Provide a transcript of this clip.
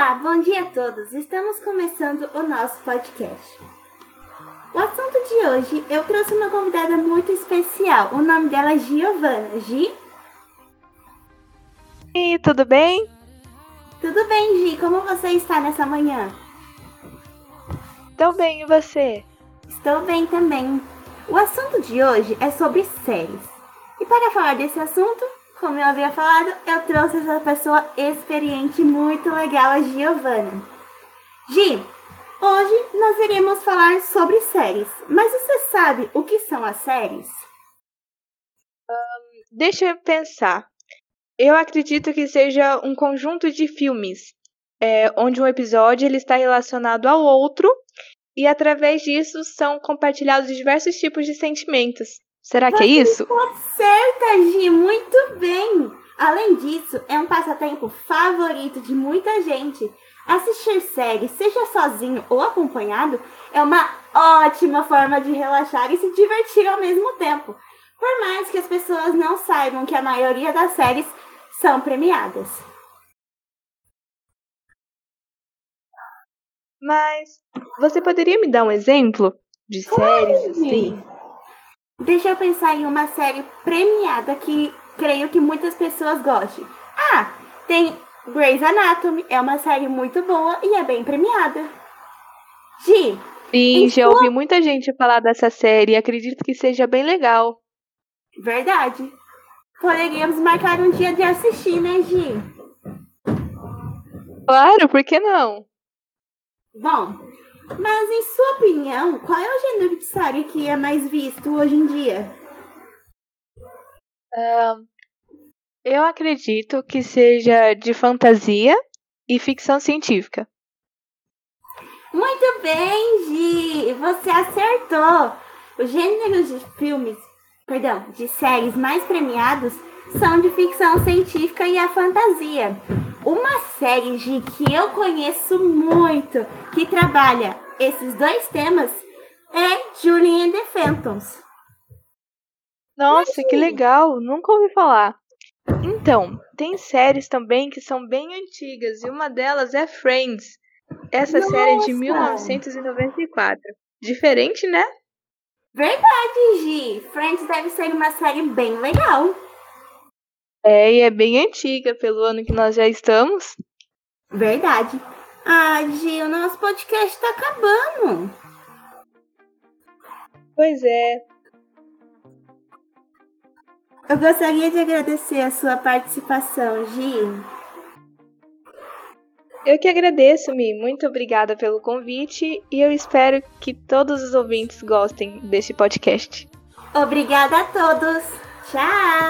Olá, bom dia a todos. Estamos começando o nosso podcast. O assunto de hoje, eu trouxe uma convidada muito especial. O nome dela é Giovana. Gi? E tudo bem? Tudo bem, Gi. Como você está nessa manhã? Estou bem, e você? Estou bem também. O assunto de hoje é sobre séries. E para falar desse assunto, como eu havia falado, eu trouxe essa pessoa experiente muito legal, a Giovana. Gi, hoje nós iremos falar sobre séries. Mas você sabe o que são as séries? Um, deixa eu pensar. Eu acredito que seja um conjunto de filmes, é, onde um episódio ele está relacionado ao outro e através disso são compartilhados diversos tipos de sentimentos. Será que é isso? Certa, Gi, muito bem. Além disso, é um passatempo favorito de muita gente. Assistir séries, seja sozinho ou acompanhado, é uma ótima forma de relaxar e se divertir ao mesmo tempo. Por mais que as pessoas não saibam que a maioria das séries são premiadas. Mas você poderia me dar um exemplo de séries assim? Deixa eu pensar em uma série premiada que creio que muitas pessoas gostem. Ah, tem Grey's Anatomy, é uma série muito boa e é bem premiada. Gi. Sim, já sua... ouvi muita gente falar dessa série e acredito que seja bem legal. Verdade. Poderíamos marcar um dia de assistir, né, Gi? Claro, por que não? Bom, mas em sua opinião, qual é o gênero de série que é mais visto hoje em dia? Eu acredito que seja de fantasia e ficção científica. Muito bem, Gi! Você acertou! Os gêneros de filmes, perdão, de séries mais premiados são de ficção científica e a fantasia. Uma série de que eu conheço muito, que trabalha esses dois temas, é Julie and the Phantoms. Nossa, que legal! Nunca ouvi falar. Então, tem séries também que são bem antigas e uma delas é Friends. Essa Nossa. série é de 1994. Diferente, né? Verdade, Gi. Friends deve ser uma série bem legal. É, e é bem antiga pelo ano que nós já estamos. Verdade. Ah, Gi, o nosso podcast tá acabando. Pois é. Eu gostaria de agradecer a sua participação, Gi. Eu que agradeço, Mi. Muito obrigada pelo convite e eu espero que todos os ouvintes gostem deste podcast. Obrigada a todos. Tchau!